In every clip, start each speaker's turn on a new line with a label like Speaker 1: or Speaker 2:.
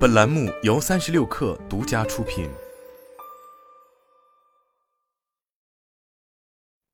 Speaker 1: 本栏目由三十六氪独家出品。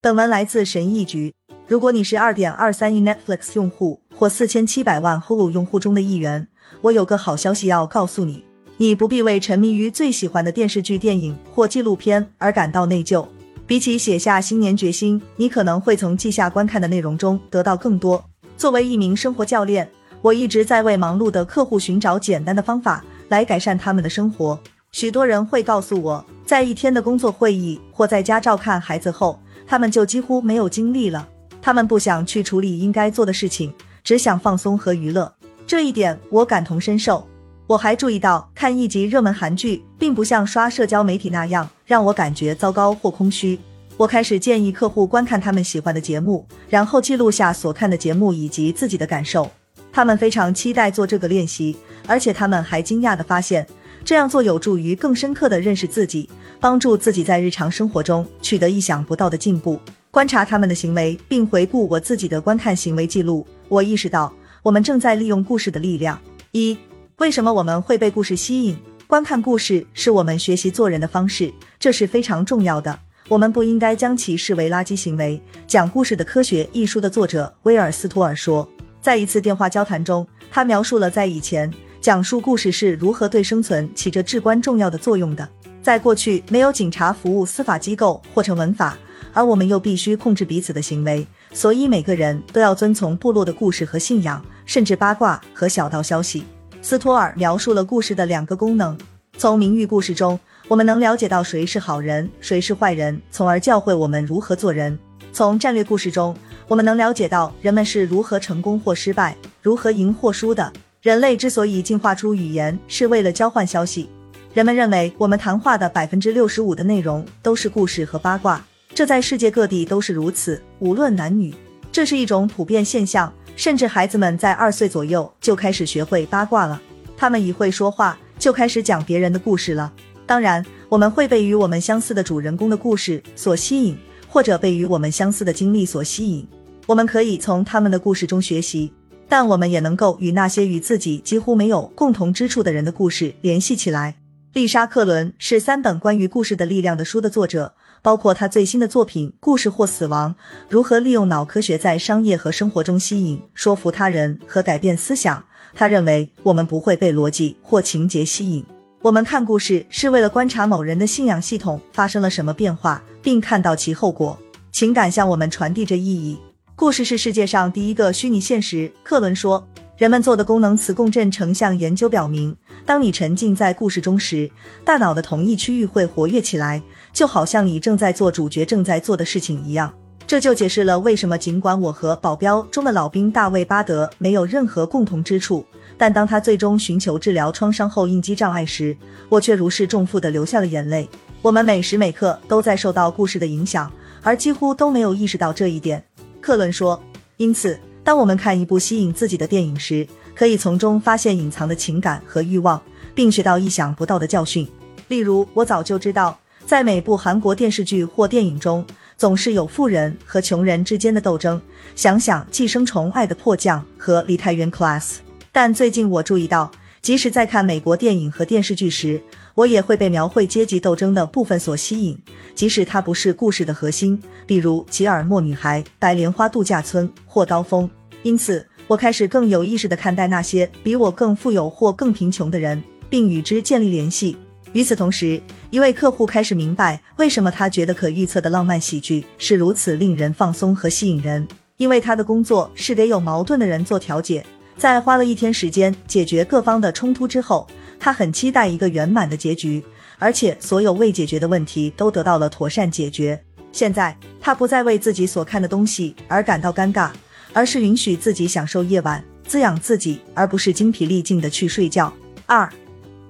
Speaker 2: 本文来自神译局。如果你是二点二三亿 Netflix 用户或四千七百万 Hulu 用户中的一员，我有个好消息要告诉你：你不必为沉迷于最喜欢的电视剧、电影或纪录片而感到内疚。比起写下新年决心，你可能会从记下观看的内容中得到更多。作为一名生活教练。我一直在为忙碌的客户寻找简单的方法来改善他们的生活。许多人会告诉我，在一天的工作会议或在家照看孩子后，他们就几乎没有精力了。他们不想去处理应该做的事情，只想放松和娱乐。这一点我感同身受。我还注意到，看一集热门韩剧并不像刷社交媒体那样让我感觉糟糕或空虚。我开始建议客户观看他们喜欢的节目，然后记录下所看的节目以及自己的感受。他们非常期待做这个练习，而且他们还惊讶地发现，这样做有助于更深刻地认识自己，帮助自己在日常生活中取得意想不到的进步。观察他们的行为，并回顾我自己的观看行为记录，我意识到我们正在利用故事的力量。一、为什么我们会被故事吸引？观看故事是我们学习做人的方式，这是非常重要的。我们不应该将其视为垃圾行为。《讲故事的科学》一书的作者威尔斯托尔说。在一次电话交谈中，他描述了在以前讲述故事是如何对生存起着至关重要的作用的。在过去，没有警察服务、司法机构或成文法，而我们又必须控制彼此的行为，所以每个人都要遵从部落的故事和信仰，甚至八卦和小道消息。斯托尔描述了故事的两个功能：从名誉故事中，我们能了解到谁是好人，谁是坏人，从而教会我们如何做人；从战略故事中，我们能了解到人们是如何成功或失败，如何赢或输的。人类之所以进化出语言，是为了交换消息。人们认为我们谈话的百分之六十五的内容都是故事和八卦，这在世界各地都是如此，无论男女。这是一种普遍现象，甚至孩子们在二岁左右就开始学会八卦了。他们一会说话，就开始讲别人的故事了。当然，我们会被与我们相似的主人公的故事所吸引，或者被与我们相似的经历所吸引。我们可以从他们的故事中学习，但我们也能够与那些与自己几乎没有共同之处的人的故事联系起来。丽莎·克伦是三本关于故事的力量的书的作者，包括她最新的作品《故事或死亡：如何利用脑科学在商业和生活中吸引、说服他人和改变思想》。他认为我们不会被逻辑或情节吸引，我们看故事是为了观察某人的信仰系统发生了什么变化，并看到其后果。情感向我们传递着意义。故事是世界上第一个虚拟现实，克伦说。人们做的功能磁共振成像研究表明，当你沉浸在故事中时，大脑的同一区域会活跃起来，就好像你正在做主角正在做的事情一样。这就解释了为什么尽管我和《保镖》中的老兵大卫·巴德没有任何共同之处，但当他最终寻求治疗创伤后应激障碍时，我却如释重负地流下了眼泪。我们每时每刻都在受到故事的影响，而几乎都没有意识到这一点。克伦说：“因此，当我们看一部吸引自己的电影时，可以从中发现隐藏的情感和欲望，并学到意想不到的教训。例如，我早就知道，在每部韩国电视剧或电影中，总是有富人和穷人之间的斗争。想想《寄生虫：爱的迫降》和《梨泰院 Class》。但最近我注意到，即使在看美国电影和电视剧时，我也会被描绘阶级斗争的部分所吸引，即使它不是故事的核心，比如《吉尔莫女孩》《白莲花度假村》或《刀锋》。因此，我开始更有意识地看待那些比我更富有或更贫穷的人，并与之建立联系。与此同时，一位客户开始明白为什么他觉得可预测的浪漫喜剧是如此令人放松和吸引人，因为他的工作是给有矛盾的人做调解。在花了一天时间解决各方的冲突之后。他很期待一个圆满的结局，而且所有未解决的问题都得到了妥善解决。现在他不再为自己所看的东西而感到尴尬，而是允许自己享受夜晚，滋养自己，而不是精疲力尽的去睡觉。二，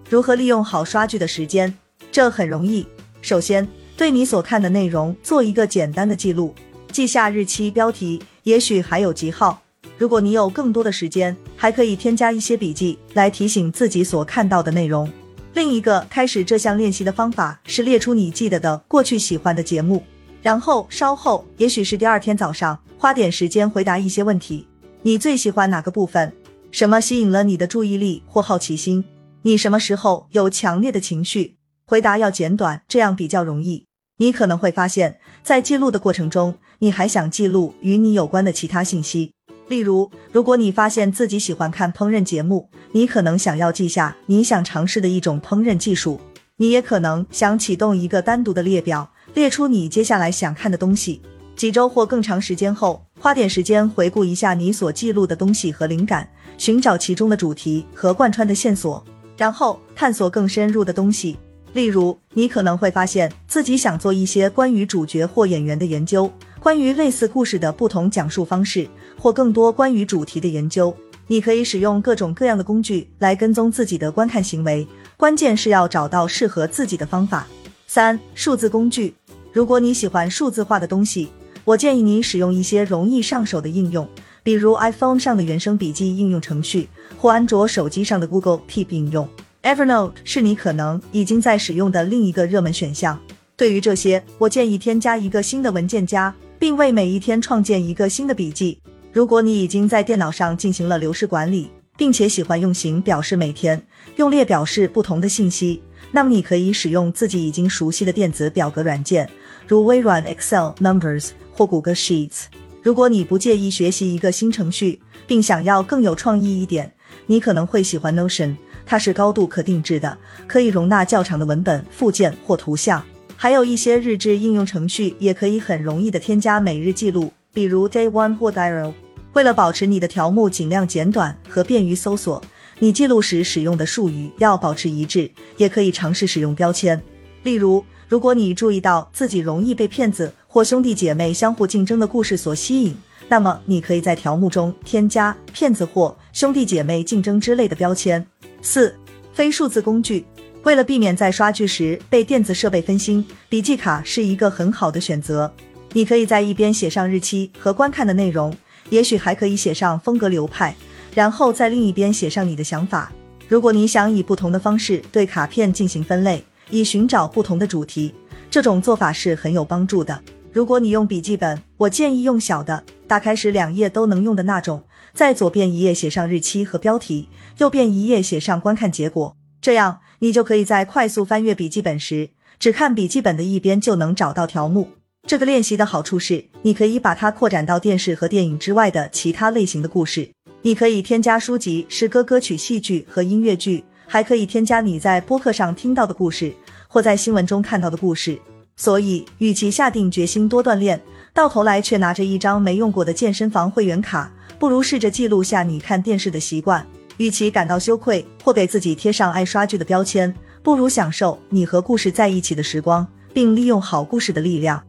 Speaker 2: 如何利用好刷剧的时间？这很容易。首先，对你所看的内容做一个简单的记录，记下日期、标题，也许还有记号。如果你有更多的时间，还可以添加一些笔记来提醒自己所看到的内容。另一个开始这项练习的方法是列出你记得的过去喜欢的节目，然后稍后，也许是第二天早上，花点时间回答一些问题。你最喜欢哪个部分？什么吸引了你的注意力或好奇心？你什么时候有强烈的情绪？回答要简短，这样比较容易。你可能会发现，在记录的过程中，你还想记录与你有关的其他信息。例如，如果你发现自己喜欢看烹饪节目，你可能想要记下你想尝试的一种烹饪技术。你也可能想启动一个单独的列表，列出你接下来想看的东西。几周或更长时间后，花点时间回顾一下你所记录的东西和灵感，寻找其中的主题和贯穿的线索，然后探索更深入的东西。例如，你可能会发现自己想做一些关于主角或演员的研究，关于类似故事的不同讲述方式，或更多关于主题的研究。你可以使用各种各样的工具来跟踪自己的观看行为，关键是要找到适合自己的方法。三、数字工具。如果你喜欢数字化的东西，我建议你使用一些容易上手的应用，比如 iPhone 上的原生笔记应用程序，或安卓手机上的 Google Keep 应用。Evernote 是你可能已经在使用的另一个热门选项。对于这些，我建议添加一个新的文件夹，并为每一天创建一个新的笔记。如果你已经在电脑上进行了流式管理，并且喜欢用行表示每天，用列表示不同的信息，那么你可以使用自己已经熟悉的电子表格软件，如微软 Excel、Numbers 或谷歌 Sheets。如果你不介意学习一个新程序，并想要更有创意一点，你可能会喜欢 Notion。它是高度可定制的，可以容纳较长的文本、附件或图像。还有一些日志应用程序也可以很容易的添加每日记录，比如 Day One 或 Diary。为了保持你的条目尽量简短和便于搜索，你记录时使用的术语要保持一致，也可以尝试使用标签。例如，如果你注意到自己容易被骗子或兄弟姐妹相互竞争的故事所吸引，那么你可以在条目中添加“骗子”或“兄弟姐妹竞争”之类的标签。四、非数字工具。为了避免在刷剧时被电子设备分心，笔记卡是一个很好的选择。你可以在一边写上日期和观看的内容，也许还可以写上风格流派，然后在另一边写上你的想法。如果你想以不同的方式对卡片进行分类，以寻找不同的主题，这种做法是很有帮助的。如果你用笔记本，我建议用小的，打开时两页都能用的那种。在左边一页写上日期和标题，右边一页写上观看结果，这样你就可以在快速翻阅笔记本时，只看笔记本的一边就能找到条目。这个练习的好处是，你可以把它扩展到电视和电影之外的其他类型的故事。你可以添加书籍、诗歌、歌曲、戏剧和音乐剧，还可以添加你在播客上听到的故事或在新闻中看到的故事。所以，与其下定决心多锻炼，到头来却拿着一张没用过的健身房会员卡。不如试着记录下你看电视的习惯。与其感到羞愧或给自己贴上爱刷剧的标签，不如享受你和故事在一起的时光，并利用好故事的力量。